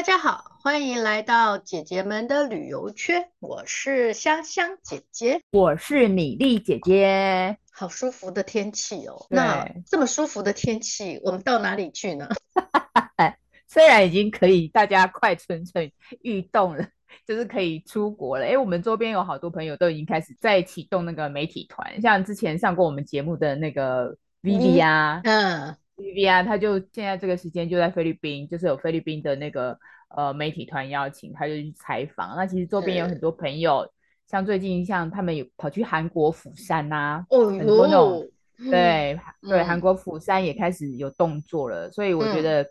大家好，欢迎来到姐姐们的旅游圈。我是香香姐姐，我是米粒姐姐。好舒服的天气哦。那这么舒服的天气，我们到哪里去呢？虽然已经可以大家快蠢蠢欲动了，就是可以出国了。哎，我们周边有好多朋友都已经开始在启动那个媒体团，像之前上过我们节目的那个 Vivi 啊，嗯。Vivi 啊，他就现在这个时间就在菲律宾，就是有菲律宾的那个呃媒体团邀请，他就去采访。那其实周边有很多朋友，像最近像他们有跑去韩国釜山呐、啊，哦，很多那种，嗯、对、嗯、对，韩国釜山也开始有动作了。所以我觉得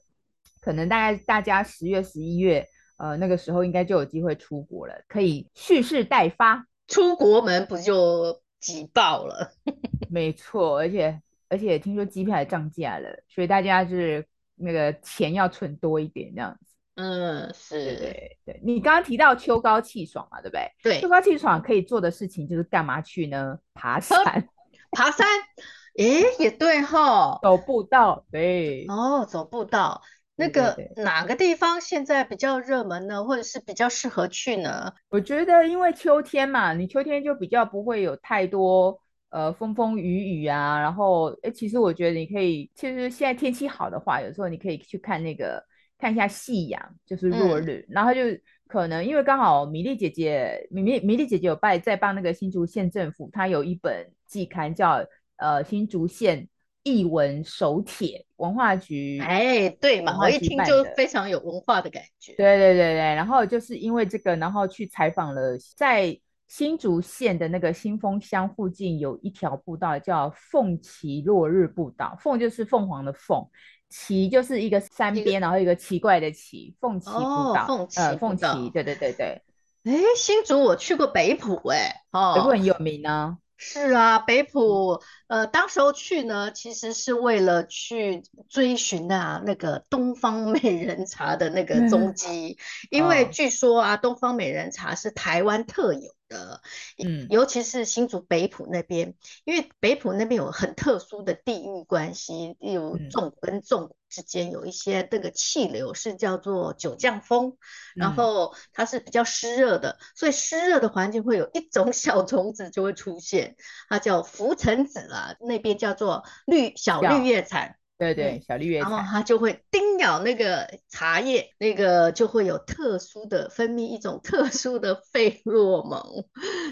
可能大概大家十月十一月呃那个时候应该就有机会出国了，可以蓄势待发，出国门不就挤爆了？没错，而且。而且听说机票也涨价了，所以大家就是那个钱要存多一点这样子。嗯，是。对对对，你刚刚提到秋高气爽嘛，对不对？对。秋高气爽可以做的事情就是干嘛去呢？爬山。爬山？诶，也对哈。走步道。对。哦，走步道。那个哪个地方现在比较热门呢？或者是比较适合去呢？我觉得因为秋天嘛，你秋天就比较不会有太多。呃，风风雨雨啊，然后，哎，其实我觉得你可以，其实现在天气好的话，有时候你可以去看那个，看一下夕阳，就是落日，嗯、然后就可能因为刚好米粒姐姐，米米米粒姐姐有拜在帮那个新竹县政府，她有一本季刊叫呃新竹县艺文手帖，文化局，哎，对嘛，我一听就非常有文化的感觉，对对对对，然后就是因为这个，然后去采访了在。新竹县的那个新丰乡附近有一条步道叫凤旗落日步道，凤就是凤凰的凤，旗就是一个山边，然后一个奇怪的旗，凤旗步道。哦、凤旗呃，凤旗，对对对对。哎，新竹我去过北埔，哎，哦，北埔很有名呢。是啊，北埔，呃，当时候去呢，其实是为了去追寻啊那个东方美人茶的那个踪迹，嗯、因为据说啊，哦、东方美人茶是台湾特有。的，嗯，尤其是新竹北埔那边，因为北埔那边有很特殊的地域关系，有纵谷跟纵之间有一些这个气流是叫做九降风，然后它是比较湿热的，所以湿热的环境会有一种小虫子就会出现，它叫浮尘子啊，那边叫做绿小绿叶蝉。对对，小绿叶蝉，然后它就会叮咬那个茶叶，那个就会有特殊的分泌一种特殊的费洛蒙，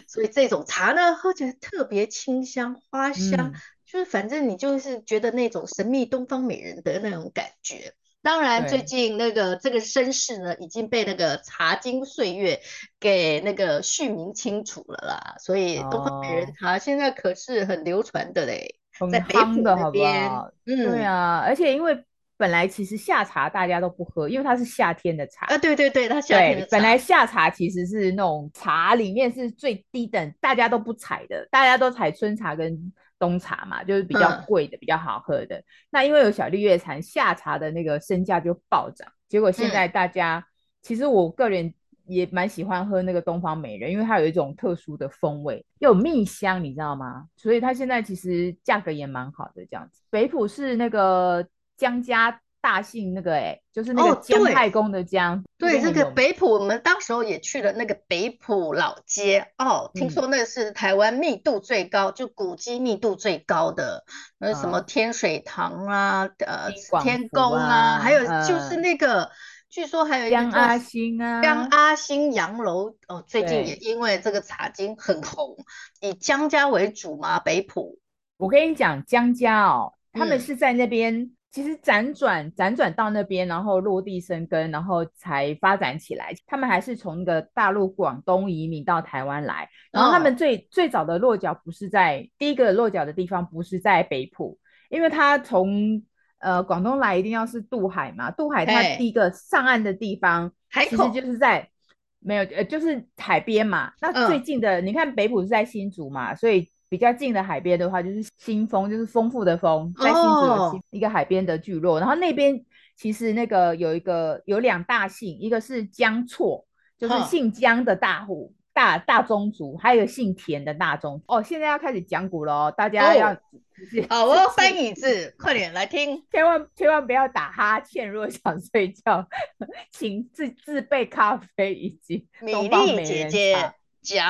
所以这种茶呢，喝起来特别清香花香，嗯、就是反正你就是觉得那种神秘东方美人的那种感觉。当然，最近那个这个身世呢，已经被那个茶经岁月给那个续名清楚了啦，所以东方美人茶现在可是很流传的嘞。很夯的好不好？嗯，对啊，而且因为本来其实夏茶大家都不喝，因为它是夏天的茶啊。对对对，它夏天的茶。本来夏茶其实是那种茶里面是最低等，大家都不采的，大家都采春茶跟冬茶嘛，就是比较贵的、嗯、比较好喝的。那因为有小绿叶蝉，夏茶的那个身价就暴涨。结果现在大家，嗯、其实我个人。也蛮喜欢喝那个东方美人，因为它有一种特殊的风味，又有蜜香，你知道吗？所以它现在其实价格也蛮好的这样子。北埔是那个江家大姓那个哎、欸，就是那个姜太公的姜。哦、对，对这个北埔，我们当时候也去了那个北埔老街哦，听说那是台湾密度最高，嗯、就古迹密度最高的，那什么天水堂啊，呃，啊、天宫啊，还有就是那个。呃据说还有一个江阿星啊，江阿星洋楼哦，最近也因为这个茶经很红，以江家为主嘛，北埔。我跟你讲，江家哦，他们是在那边，嗯、其实辗转辗转到那边，然后落地生根，然后才发展起来。他们还是从那个大陆广东移民到台湾来，然后他们最、哦、最早的落脚不是在第一个落脚的地方，不是在北浦，因为他从。呃，广东来一定要是渡海嘛？渡海他第一个上岸的地方，其实就是在没有呃，就是海边嘛。那最近的，嗯、你看北浦是在新竹嘛，所以比较近的海边的话，就是新丰，就是丰富的丰，在新竹有一个海边的聚落。哦、然后那边其实那个有一个有两大姓，一个是江错，就是姓江的大户。大大宗族，还有姓田的大宗哦。现在要开始讲古了哦，大家要、哦、好，我要搬椅子，快点来听，千万千万不要打哈欠，如果想睡觉，请自自备咖啡以及米粒姐姐。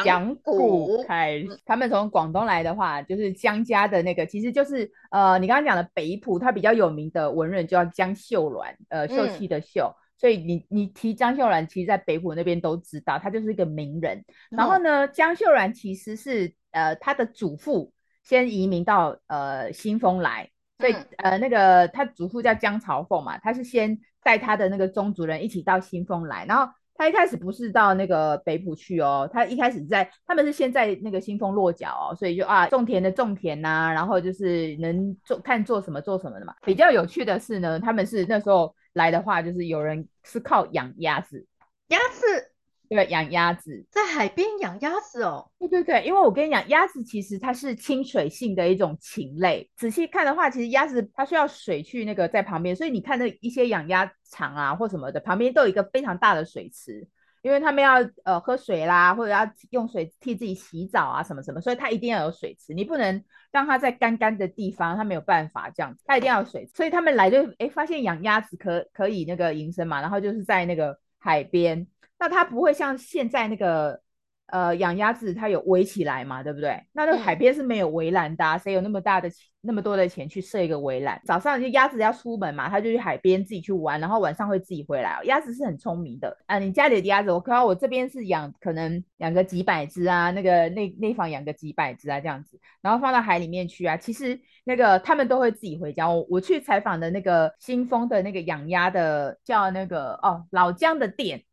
讲古开始，他们从广东来的话，就是江家的那个，其实就是呃，你刚刚讲的北浦，他比较有名的文人叫江秀鸾，呃，秀气的秀，嗯、所以你你提江秀鸾，其实在北浦那边都知道，他就是一个名人。然后呢，嗯、江秀兰其实是呃他的祖父先移民到呃新丰来，所以、嗯、呃那个他祖父叫江朝凤嘛，他是先带他的那个宗族人一起到新丰来，然后。他一开始不是到那个北埔去哦，他一开始在他们是先在那个新丰落脚哦，所以就啊种田的种田呐、啊，然后就是能做看做什么做什么的嘛。比较有趣的是呢，他们是那时候来的话，就是有人是靠养鸭子，鸭子。对，养鸭子，在海边养鸭子哦。对对对，因为我跟你讲，鸭子其实它是亲水性的一种禽类。仔细看的话，其实鸭子它需要水去那个在旁边，所以你看那一些养鸭场啊或什么的，旁边都有一个非常大的水池，因为他们要呃喝水啦，或者要用水替自己洗澡啊什么什么，所以它一定要有水池，你不能让它在干干的地方，它没有办法这样子，它一定要有水池。所以他们来就哎发现养鸭子可可以那个营生嘛，然后就是在那个海边。那它不会像现在那个，呃，养鸭子它有围起来嘛，对不对？那那个海边是没有围栏的啊，谁有那么大的钱，那么多的钱去设一个围栏？早上就鸭子要出门嘛，它就去海边自己去玩，然后晚上会自己回来哦。鸭子是很聪明的啊，你家里的鸭子，我看到我这边是养，可能养个几百只啊，那个那那房养个几百只啊这样子，然后放到海里面去啊。其实那个他们都会自己回家。我我去采访的那个新丰的那个养鸭的叫那个哦老姜的店。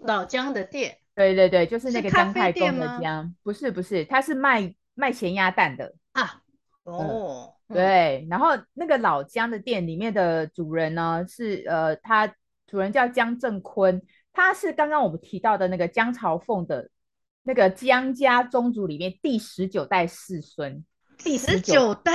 老姜的店，对对对，就是那个姜太公的姜，不是不是，他是卖卖咸鸭蛋的。啊。哦、嗯，对，然后那个老姜的店里面的主人呢，是呃，他主人叫姜正坤，他是刚刚我们提到的那个姜朝凤的那个姜家宗族里面第十九代世孙。第十九代，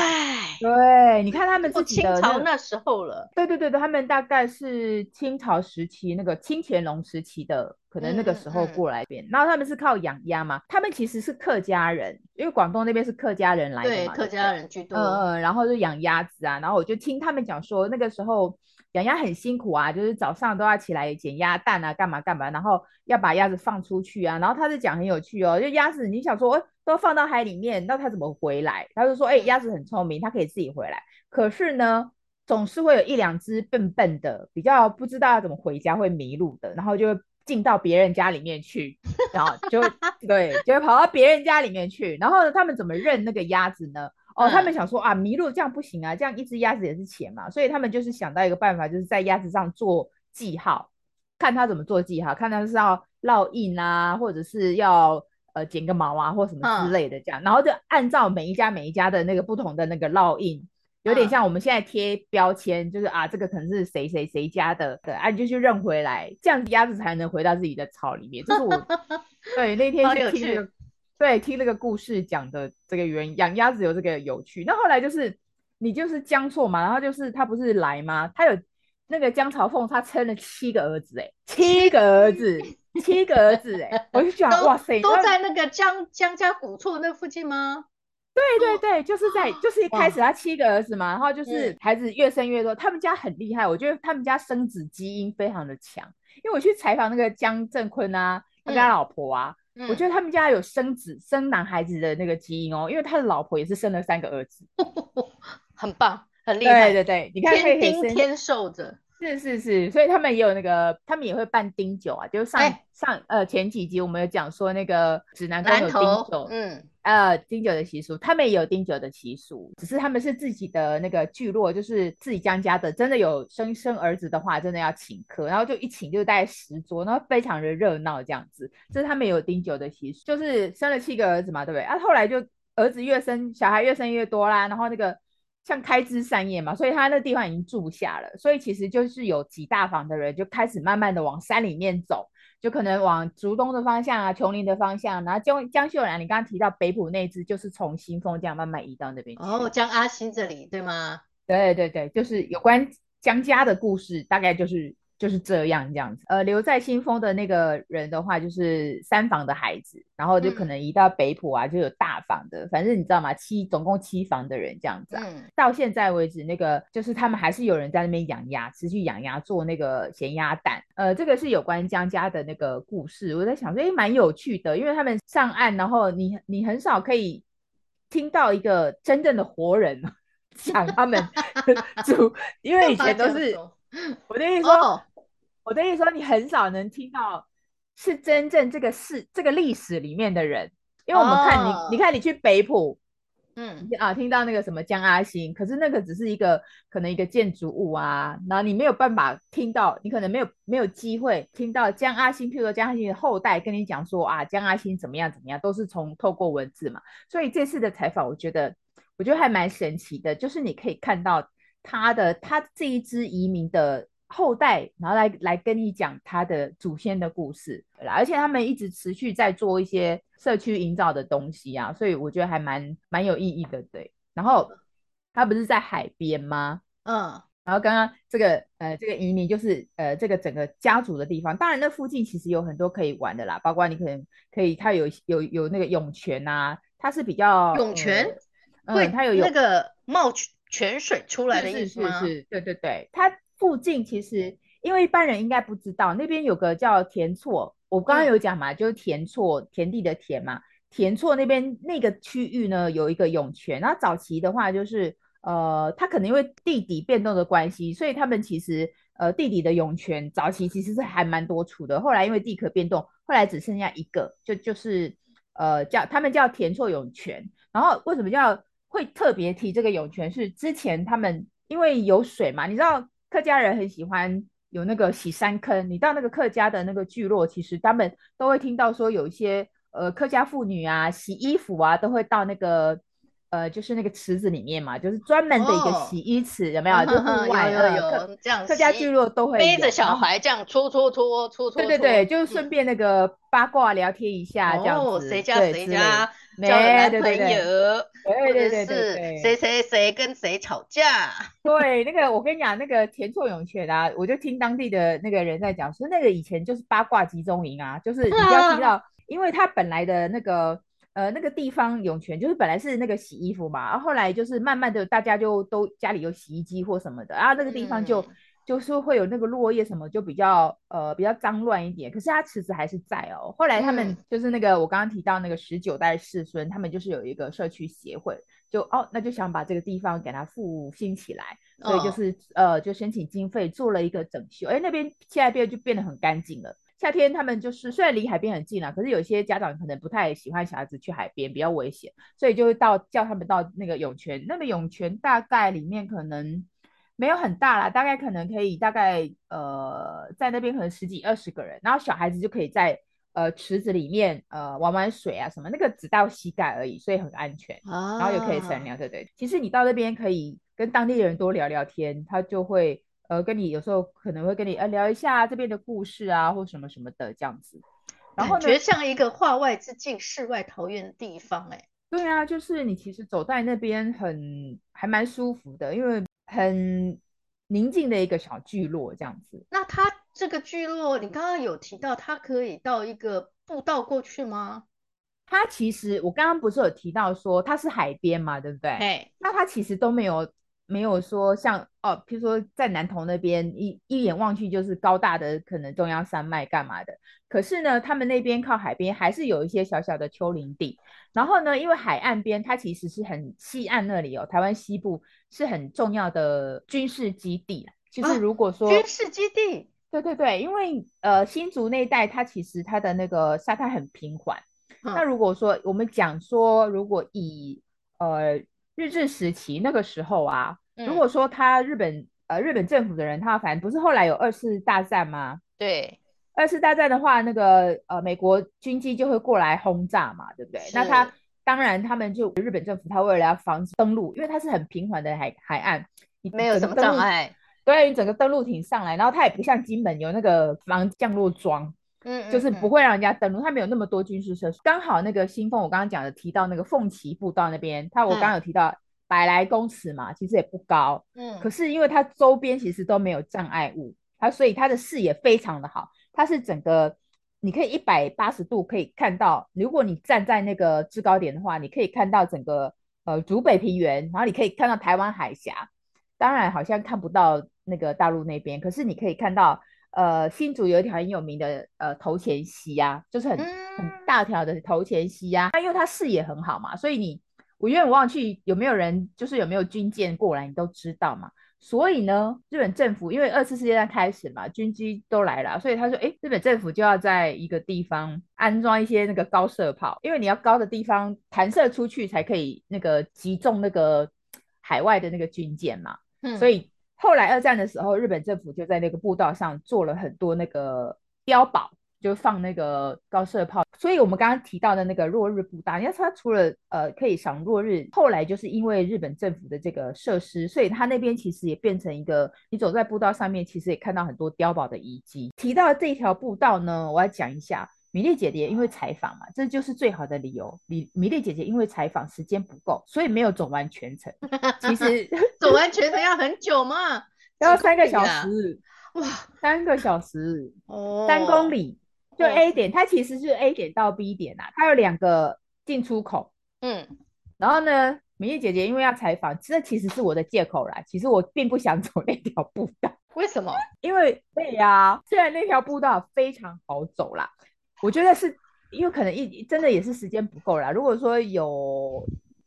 对，你看他们自己的清朝那时候了。对对对对，他们大概是清朝时期那个清乾隆时期的，可能那个时候过来边。然后他们是靠养鸭嘛，他们其实是客家人，因为广东那边是客家人来的嘛，对，客家人居多。嗯嗯，然后就养鸭子啊，然后我就听他们讲说那个时候。养鸭很辛苦啊，就是早上都要起来捡鸭蛋啊，干嘛干嘛，然后要把鸭子放出去啊。然后他就讲很有趣哦，就鸭子，你想说都放到海里面，那它怎么回来？他就说，哎，鸭子很聪明，它可以自己回来。可是呢，总是会有一两只笨笨的，比较不知道要怎么回家，会迷路的，然后就会进到别人家里面去，然后就对，就会跑到别人家里面去。然后呢，他们怎么认那个鸭子呢？哦，他们想说啊，麋鹿这样不行啊，这样一只鸭子也是钱嘛，所以他们就是想到一个办法，就是在鸭子上做记号，看他怎么做记号，看他是要烙印啊，或者是要呃剪个毛啊，或什么之类的这样，嗯、然后就按照每一家每一家的那个不同的那个烙印，有点像我们现在贴标签，就是啊这个可能是谁谁谁家的，对，啊你就去认回来，这样鸭子才能回到自己的巢里面。这是我 对那天去听那个。对，听那个故事讲的这个原因，养鸭子有这个有趣。那后来就是你就是江错嘛，然后就是他不是来吗？他有那个江朝凤，他生了七个儿子，哎，七个儿子，七个儿子，哎，我就讲哇塞，都在那个江江家古厝那附近吗？对对对，就是在就是一开始他七个儿子嘛，然后就是孩子越生越多，他们家很厉害，我觉得他们家生子基因非常的强，因为我去采访那个江正坤啊，他跟他老婆啊。嗯、我觉得他们家有生子生男孩子的那个基因哦，因为他的老婆也是生了三个儿子，很棒，很厉害。对对对，你看天丁天受着，是是是，所以他们也有那个，他们也会办丁酒啊，就是上、欸、上呃前几集我们有讲说那个指南宫有丁酒，嗯。呃，丁酒的习俗，他们也有丁酒的习俗，只是他们是自己的那个聚落，就是自己江家的，真的有生生儿子的话，真的要请客，然后就一请就大概十桌，然后非常的热闹这样子。这是他们有丁酒的习俗，就是生了七个儿子嘛，对不对？啊，后来就儿子越生，小孩越生越多啦，然后那个像开枝散叶嘛，所以他那地方已经住不下了，所以其实就是有几大房的人就开始慢慢的往山里面走。就可能往竹东的方向啊，琼林的方向，然后江江秀兰，你刚刚提到北浦那支，就是从新丰这样慢慢移到那边去。哦，江阿新这里对吗？对对对，就是有关江家的故事，大概就是。就是这样这样子。呃，留在新丰的那个人的话，就是三房的孩子，然后就可能移到北埔啊，嗯、就有大房的。反正你知道吗？七总共七房的人这样子啊。嗯、到现在为止，那个就是他们还是有人在那边养鸭，持续养鸭做那个咸鸭蛋。呃，这个是有关江家的那个故事。我在想说，哎，蛮有趣的，因为他们上岸，然后你你很少可以听到一个真正的活人讲 他们 主，因为以前都是我的意思说。哦我的意思说，你很少能听到是真正这个事、这个历史里面的人，因为我们看你，哦、你看你去北埔，嗯。啊，听到那个什么江阿星，可是那个只是一个可能一个建筑物啊，然后你没有办法听到，你可能没有没有机会听到江阿星，譬如说江阿星的后代跟你讲说啊，江阿星怎么样怎么样，都是从透过文字嘛，所以这次的采访，我觉得我觉得还蛮神奇的，就是你可以看到他的他这一支移民的。后代，然后来来跟你讲他的祖先的故事，而且他们一直持续在做一些社区营造的东西啊，所以我觉得还蛮蛮有意义的，对。然后他不是在海边吗？嗯。然后刚刚这个呃这个移民就是呃这个整个家族的地方，当然那附近其实有很多可以玩的啦，包括你可能可以，它有有有那个涌泉啊，它是比较涌泉，嗯，它有有那个冒泉水出来的意思吗？是是是，对对对，它。附近其实，因为一般人应该不知道，那边有个叫田厝，我刚刚有讲嘛，嗯、就是田厝，田地的田嘛。田厝那边那个区域呢，有一个涌泉。然后早期的话，就是呃，它可能因为地底变动的关系，所以他们其实呃地底的涌泉早期其实是还蛮多处的。后来因为地壳变动，后来只剩下一个，就就是呃叫他们叫田厝涌泉。然后为什么叫会特别提这个涌泉？是之前他们因为有水嘛，你知道。客家人很喜欢有那个洗山坑，你到那个客家的那个聚落，其实他们都会听到说有一些呃客家妇女啊洗衣服啊，都会到那个呃就是那个池子里面嘛，就是专门的一个洗衣池，哦、有没有？就户外有有有这样，客家聚落都会背着小孩这样搓搓搓搓搓，对对对，就顺便那个八卦聊天一下这样子，谁家谁家。交男朋友，对对对对，谁谁谁跟谁吵架？对，那个我跟你讲，那个田厝涌泉啊，我就听当地的那个人在讲，说那个以前就是八卦集中营啊，就是你要听到，啊、因为他本来的那个呃那个地方涌泉，就是本来是那个洗衣服嘛，然后后来就是慢慢的大家就都家里有洗衣机或什么的，然后那个地方就。嗯就是会有那个落叶什么，就比较呃比较脏乱一点。可是它池子还是在哦。后来他们就是那个、嗯、我刚刚提到那个十九代世孙，他们就是有一个社区协会，就哦那就想把这个地方给它复兴起来，所以就是、哦、呃就申请经费做了一个整修。哎，那边现在变就变得很干净了。夏天他们就是虽然离海边很近啊，可是有些家长可能不太喜欢小孩子去海边，比较危险，所以就会到叫他们到那个涌泉。那个涌泉大概里面可能。没有很大啦，大概可能可以大概呃在那边可能十几二十个人，然后小孩子就可以在呃池子里面呃玩玩水啊什么，那个只到膝盖而已，所以很安全，啊、然后也可以乘凉，对对。其实你到那边可以跟当地人多聊聊天，他就会呃跟你有时候可能会跟你呃聊一下这边的故事啊或什么什么的这样子，然后呢，觉得像一个化外之境、世外桃源的地方哎、欸。对啊，就是你其实走在那边很还蛮舒服的，因为。很宁静的一个小聚落，这样子。那它这个聚落，你刚刚有提到，它可以到一个步道过去吗？它其实，我刚刚不是有提到说它是海边嘛，对不对？对那它其实都没有。没有说像哦，譬如说在南投那边一一眼望去就是高大的可能中央山脉干嘛的，可是呢，他们那边靠海边还是有一些小小的丘陵地。然后呢，因为海岸边它其实是很西岸那里哦，台湾西部是很重要的军事基地。就是如果说、啊、军事基地，对对对，因为呃新竹那一带它其实它的那个沙滩很平缓。嗯、那如果说我们讲说，如果以呃。日治时期那个时候啊，嗯、如果说他日本呃日本政府的人，他反正不是后来有二次大战吗？对，二次大战的话，那个呃美国军机就会过来轰炸嘛，对不对？那他当然他们就日本政府他为了要防止登陆，因为它是很平缓的海海岸，你没有什么障碍，对，你整个登陆艇上来，然后它也不像金门有那个防降落桩。嗯，就是不会让人家登陆，它没有那么多军事设施。刚好那个新凤，我刚刚讲的提到那个凤岐步道那边，它我刚刚有提到百来公尺嘛，其实也不高。嗯，可是因为它周边其实都没有障碍物，它所以它的视野非常的好，它是整个你可以一百八十度可以看到，如果你站在那个制高点的话，你可以看到整个呃竹北平原，然后你可以看到台湾海峡，当然好像看不到那个大陆那边，可是你可以看到呃新竹有一条很有名的呃头前溪啊，就是很很大条的头前溪啊，那因为它视野很好嘛，所以你我远远望去有没有人就是有没有军舰过来，你都知道嘛。所以呢，日本政府因为二次世界大战开始嘛，军机都来了，所以他说，哎，日本政府就要在一个地方安装一些那个高射炮，因为你要高的地方弹射出去才可以那个击中那个海外的那个军舰嘛。嗯，所以后来二战的时候，日本政府就在那个步道上做了很多那个碉堡。就放那个高射炮，所以我们刚刚提到的那个落日步道，你看它除了呃可以赏落日，后来就是因为日本政府的这个设施，所以它那边其实也变成一个，你走在步道上面，其实也看到很多碉堡的遗迹。提到这条步道呢，我要讲一下，米粒姐姐因为采访嘛，这就是最好的理由。米米粒姐姐因为采访时间不够，所以没有走完全程。其实 走完全程要很久嘛？要三个小时。哇，三个小时哦，三公里。就 A 点，它其实是 A 点到 B 点啊，它有两个进出口。嗯，然后呢，米粒姐姐因为要采访，这其实是我的借口啦。其实我并不想走那条步道，为什么？因为对呀，虽然那条步道非常好走啦，我觉得是因为可能一真的也是时间不够啦。如果说有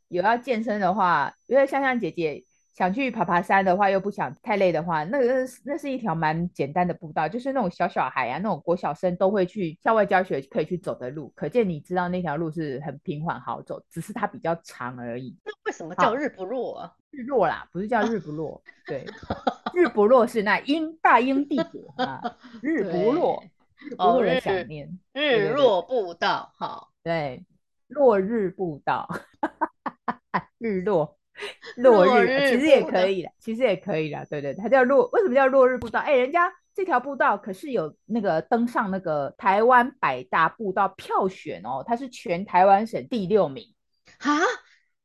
有要健身的话，因为香香姐姐。想去爬爬山的话，又不想太累的话，那个那是一条蛮简单的步道，就是那种小小孩啊，那种国小生都会去校外教学可以去走的路。可见你知道那条路是很平缓好走，只是它比较长而已。那为什么叫日不落啊？日落啦，不是叫日不落。对，日不落是那英大英帝国啊，日不落，哦、日，日落步道，好，对，落日步道，日落。落日，落日其实也可以了，其实也可以了，对对，它叫落，为什么叫落日步道？哎，人家这条步道可是有那个登上那个台湾百大步道票选哦，它是全台湾省第六名啊，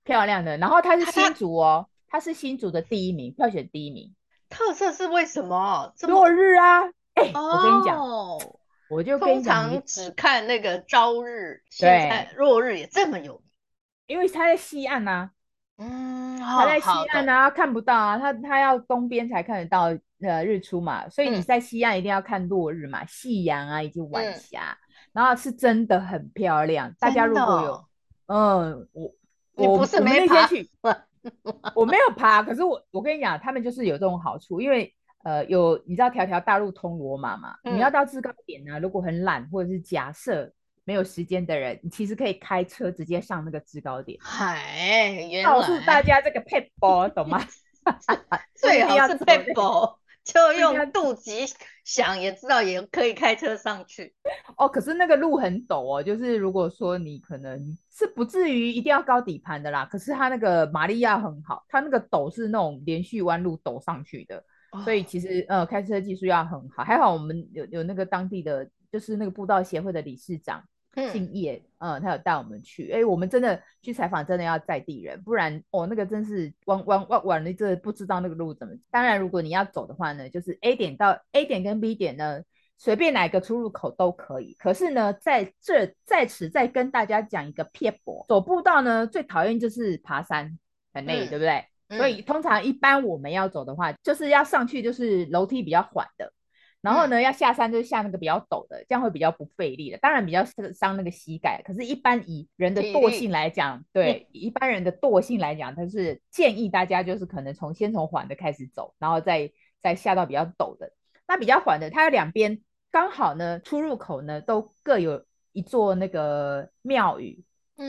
漂亮的。然后它是新竹哦，它是新竹的第一名，票选第一名。特色是为什么？落日啊！哎，哦、我跟你讲，我就跟你讲，通常只看那个朝日，对，落日也这么有名，因为它在西岸啊。嗯，他在西岸啊，看不到啊，他他要东边才看得到呃日出嘛，所以你在西岸一定要看落日嘛，夕阳啊以及晚霞，然后是真的很漂亮。大家如果有，嗯，我我不是没爬，我没有爬，可是我我跟你讲，他们就是有这种好处，因为呃有你知道条条大路通罗马嘛，你要到制高点呢，如果很懒或者是假设。没有时间的人，你其实可以开车直接上那个制高点。嗨，告诉大家这个撇步，懂吗？最好是撇步，就用肚脐想也知道也可以开车上去。哦，可是那个路很陡哦，就是如果说你可能是不至于一定要高底盘的啦，可是它那个马力亚很好，它那个陡是那种连续弯路陡上去的，哦、所以其实呃开车技术要很好。还好我们有有那个当地的。就是那个步道协会的理事长姓叶，嗯，嗯，他有带我们去，哎、欸，我们真的去采访，真的要在地人，不然哦，那个真是弯弯弯弯的，这不知道那个路怎么。当然，如果你要走的话呢，就是 A 点到 A 点跟 B 点呢，随便哪个出入口都可以。可是呢，在这在此再跟大家讲一个撇步，走步道呢，最讨厌就是爬山，很累，嗯、对不对？嗯、所以通常一般我们要走的话，就是要上去就是楼梯比较缓的。然后呢，嗯、要下山就是下那个比较陡的，这样会比较不费力的。当然比较伤那个膝盖，可是，一般以人的惰性来讲，对、嗯、一般人的惰性来讲，他是建议大家就是可能从先从缓的开始走，然后再再下到比较陡的。那比较缓的，它有两边刚好呢，出入口呢都各有一座那个庙宇，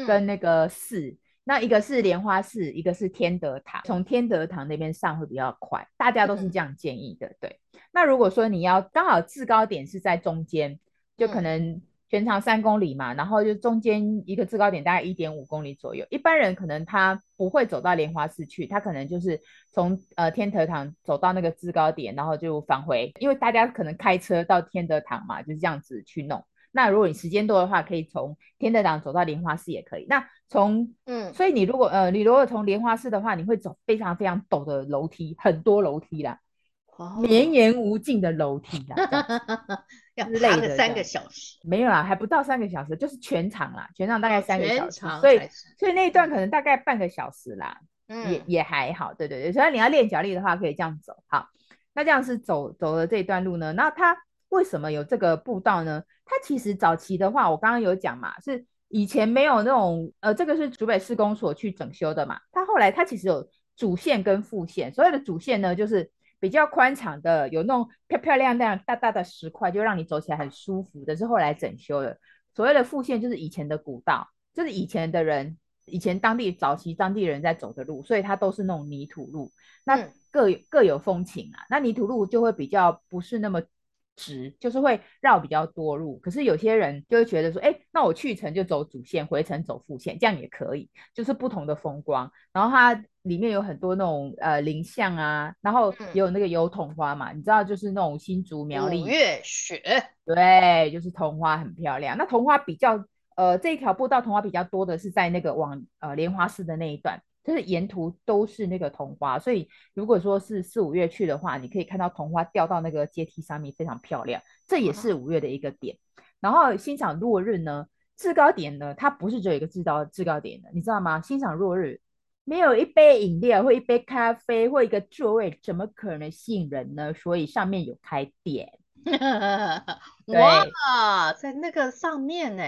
跟那个寺。嗯、那一个是莲花寺，一个是天德堂。从天德堂那边上会比较快，大家都是这样建议的，嗯、对。那如果说你要刚好制高点是在中间，就可能全长三公里嘛，嗯、然后就中间一个制高点大概一点五公里左右。一般人可能他不会走到莲花寺去，他可能就是从呃天德堂走到那个制高点，然后就返回。因为大家可能开车到天德堂嘛，就是这样子去弄。那如果你时间多的话，可以从天德堂走到莲花寺也可以。那从嗯，所以你如果呃你如果从莲花寺的话，你会走非常非常陡的楼梯，很多楼梯啦。绵延无尽的楼梯啦，要爬个三个小时，没有啦，还不到三个小时，就是全长啦，全长大概三个小时，所以所以那一段可能大概半个小时啦，嗯、也也还好，对对对，所以你要练脚力的话，可以这样走。好，那这样是走走了这一段路呢，那它为什么有这个步道呢？它其实早期的话，我刚刚有讲嘛，是以前没有那种呃，这个是竹北市公所去整修的嘛，它后来它其实有主线跟副线，所有的主线呢就是。比较宽敞的，有那种漂漂亮亮大大的石块，就让你走起来很舒服的，是后来整修的。所谓的副线就是以前的古道，就是以前的人，以前当地早期当地人在走的路，所以它都是那种泥土路，那各有各有风情啊。那泥土路就会比较不是那么直，就是会绕比较多路。可是有些人就会觉得说，哎，那我去程就走主线，回程走副线，这样也可以，就是不同的风光。然后它。里面有很多那种呃林相啊，然后也有那个油桐花嘛，嗯、你知道就是那种新竹苗栗五月雪，对，就是桐花很漂亮。那桐花比较呃这一条步道桐花比较多的是在那个往呃莲花寺的那一段，就是沿途都是那个桐花，所以如果说是四五月去的话，你可以看到桐花掉到那个阶梯上面，非常漂亮。这也是五月的一个点。嗯、然后欣赏落日呢，制高点呢，它不是只有一个制高制高点的，你知道吗？欣赏落日。没有一杯饮料或一杯咖啡或一个座位，怎么可能吸引人呢？所以上面有开店。哇，在那个上面呢？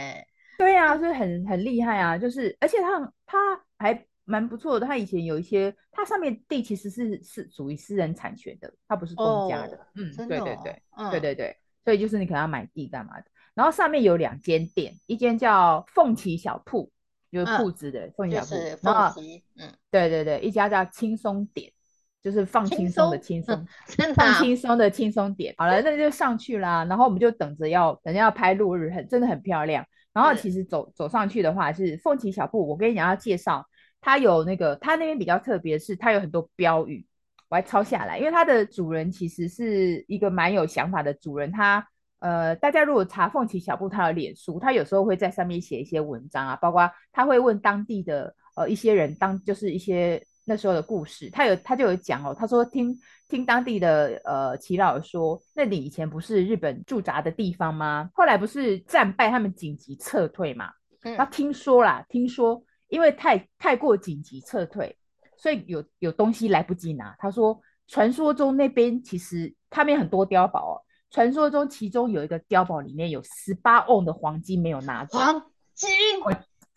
对呀、啊，所以很很厉害啊！就是，而且它它还蛮不错的。它以前有一些，它上面地其实是是属于私人产权的，它不是公家的。哦、嗯，对对对，嗯、对对对。所以就是你可能要买地干嘛的。然后上面有两间店，一间叫凤旗小铺。就是铺子的凤小铺，然后嗯，对对对，一家叫轻松点，就是放轻松的轻松，放轻松的轻松点。好了，那就上去啦，然后我们就等着要，等着要拍落日，很真的很漂亮。然后其实走走上去的话是凤旗小铺，我跟你讲要介绍，它有那个它那边比较特别是它有很多标语，我还抄下来，因为它的主人其实是一个蛮有想法的主人，他。呃，大家如果查凤起小布，他的脸书，他有时候会在上面写一些文章啊，包括他会问当地的呃一些人，当就是一些那时候的故事，他有他就有讲哦，他说听听当地的呃耆老说，那里以前不是日本驻扎的地方吗？后来不是战败，他们紧急撤退嘛。嗯。他听说啦，听说因为太太过紧急撤退，所以有有东西来不及拿。他说，传说中那边其实他们很多碉堡哦。传说中，其中有一个碉堡，里面有十八瓮的黄金没有拿走。黄金？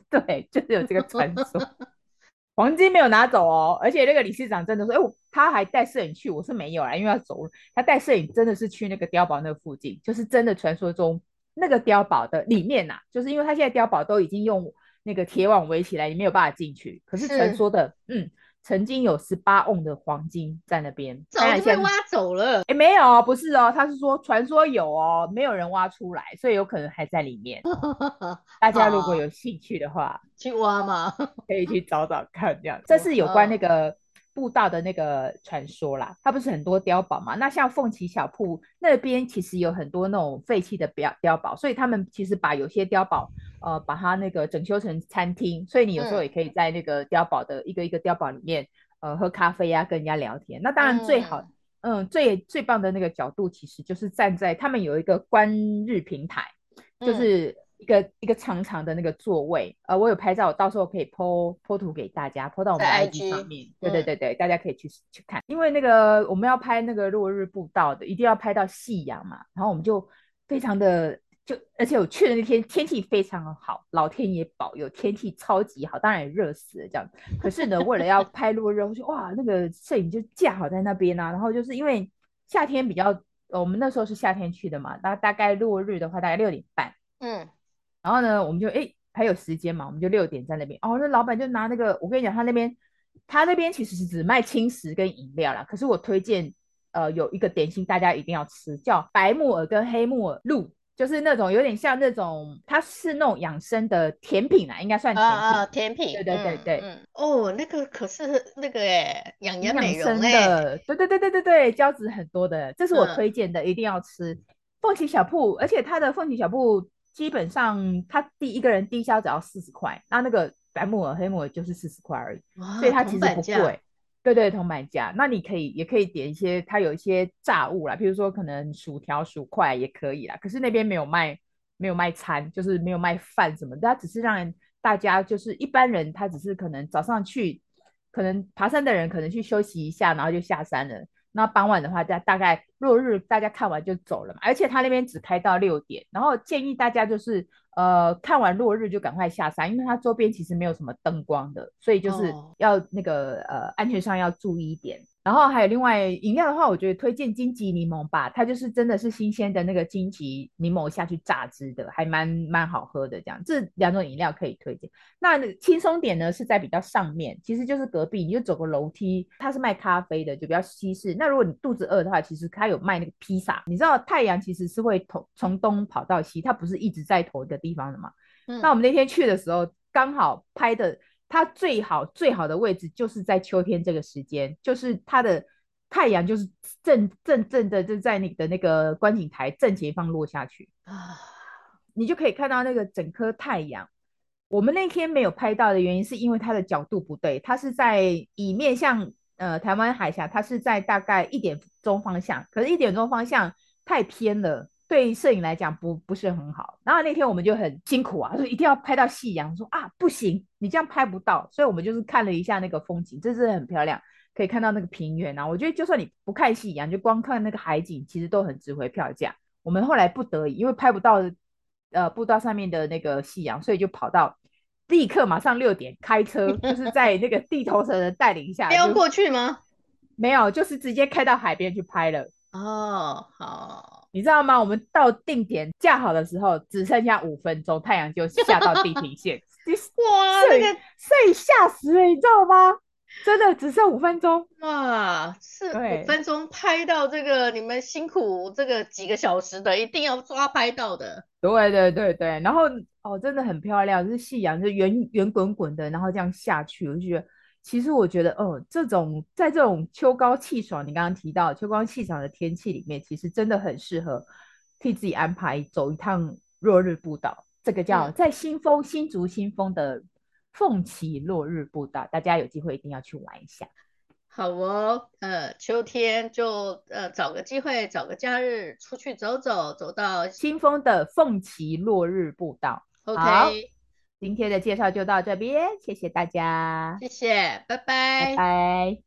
对，就是有这个传说。黄金没有拿走哦，而且那个理事长真的说：“哎、欸，他还带摄影去，我是没有啦，因为要走。他带摄影真的是去那个碉堡那附近，就是真的传说中那个碉堡的里面呐、啊，就是因为他现在碉堡都已经用那个铁网围起来，你没有办法进去。可是传说的，嗯。”曾经有十八瓮的黄金在那边，早就被挖走了。哎，没有，不是哦，他是说传说有哦，没有人挖出来，所以有可能还在里面。大家如果有兴趣的话，去挖嘛，可以去找找看。这样，这是有关那个步道的那个传说啦。它不是很多碉堡嘛？那像凤旗小铺那边，其实有很多那种废弃的碉碉堡，所以他们其实把有些碉堡。呃，把它那个整修成餐厅，所以你有时候也可以在那个碉堡的一个一个碉堡里面，呃，喝咖啡呀、啊，跟人家聊天。那当然最好，嗯，嗯，最最棒的那个角度，其实就是站在他们有一个观日平台，就是一个、嗯、一个长长的那个座位。呃，我有拍照，我到时候可以 po po 图给大家，po 到我们的 IG 上面。对对对对，嗯、大家可以去去看，因为那个我们要拍那个落日步道的，一定要拍到夕阳嘛。然后我们就非常的。就而且我去的那天天气非常好，老天爷保佑，天气超级好，当然也热死了这样。可是呢，为了要拍落日，我就哇，那个摄影就架好在那边啊。然后就是因为夏天比较，我们那时候是夏天去的嘛，大大概落日的话大概六点半，嗯，然后呢，我们就哎还有时间嘛，我们就六点在那边。哦，那老板就拿那个，我跟你讲，他那边他那边其实是只卖轻食跟饮料啦。可是我推荐呃有一个点心，大家一定要吃，叫白木耳跟黑木耳露。就是那种有点像那种，它是那种养生的甜品啊，应该算甜品。啊，甜品。对对对对。嗯。哦，那个可是那个哎，养颜美容的。对对对对对对，胶质很多的，这是我推荐的，一定要吃。凤起小铺，而且它的凤起小铺基本上，它第一个人低消只要四十块，那那个白木耳、黑木耳就是四十块而已，所以它其实不贵。对对，同买家。那你可以也可以点一些，它有一些炸物啦，比如说可能薯条、薯块也可以啦。可是那边没有卖，没有卖餐，就是没有卖饭什么的，它只是让大家就是一般人，他只是可能早上去，可能爬山的人可能去休息一下，然后就下山了。那傍晚的话，大大概落日大家看完就走了嘛，而且他那边只开到六点，然后建议大家就是呃看完落日就赶快下山，因为它周边其实没有什么灯光的，所以就是要那个呃安全上要注意一点。然后还有另外饮料的话，我觉得推荐金桔柠檬吧，它就是真的是新鲜的那个金桔柠檬下去榨汁的，还蛮蛮好喝的。这样，这两种饮料可以推荐。那轻松点呢是在比较上面，其实就是隔壁，你就走个楼梯，它是卖咖啡的，就比较西式。那如果你肚子饿的话，其实它有卖那个披萨。你知道太阳其实是会从从东跑到西，它不是一直在同一个地方的嘛？嗯。那我们那天去的时候，刚好拍的。它最好最好的位置就是在秋天这个时间，就是它的太阳就是正正正的就在你的那个观景台正前方落下去啊，你就可以看到那个整颗太阳。我们那天没有拍到的原因是因为它的角度不对，它是在以面向呃台湾海峡，它是在大概一点钟方向，可是一点钟方向太偏了。对摄影来讲不不是很好，然后那天我们就很辛苦啊，说一定要拍到夕阳，说啊不行，你这样拍不到，所以我们就是看了一下那个风景，这是很漂亮，可以看到那个平原啊。我觉得就算你不看夕阳，就光看那个海景，其实都很值回票价。我们后来不得已，因为拍不到呃步道上面的那个夕阳，所以就跑到立刻马上六点开车，就是在那个地头蛇的带领下，飙过去吗？没有，就是直接开到海边去拍了。哦，好。你知道吗？我们到定点架好的时候，只剩下五分钟，太阳就下到地平线。哇，那个所以吓死了，你知道吗？真的只剩五分钟。哇，是五分钟拍到这个，你们辛苦这个几个小时的，一定要抓拍到的。对对对对，然后哦，真的很漂亮，就是夕阳，就圆圆滚滚的，然后这样下去，我就觉得。其实我觉得，哦，这种在这种秋高气爽，你刚刚提到秋高气爽的天气里面，其实真的很适合替自己安排走一趟落日步道。这个叫在新丰、嗯、新竹新丰的凤岐落日步道，大家有机会一定要去玩一下。好哦，呃，秋天就呃找个机会，找个假日出去走走，走到新丰的凤岐落日步道。OK。今天的介绍就到这边，谢谢大家，谢谢，拜拜，拜拜。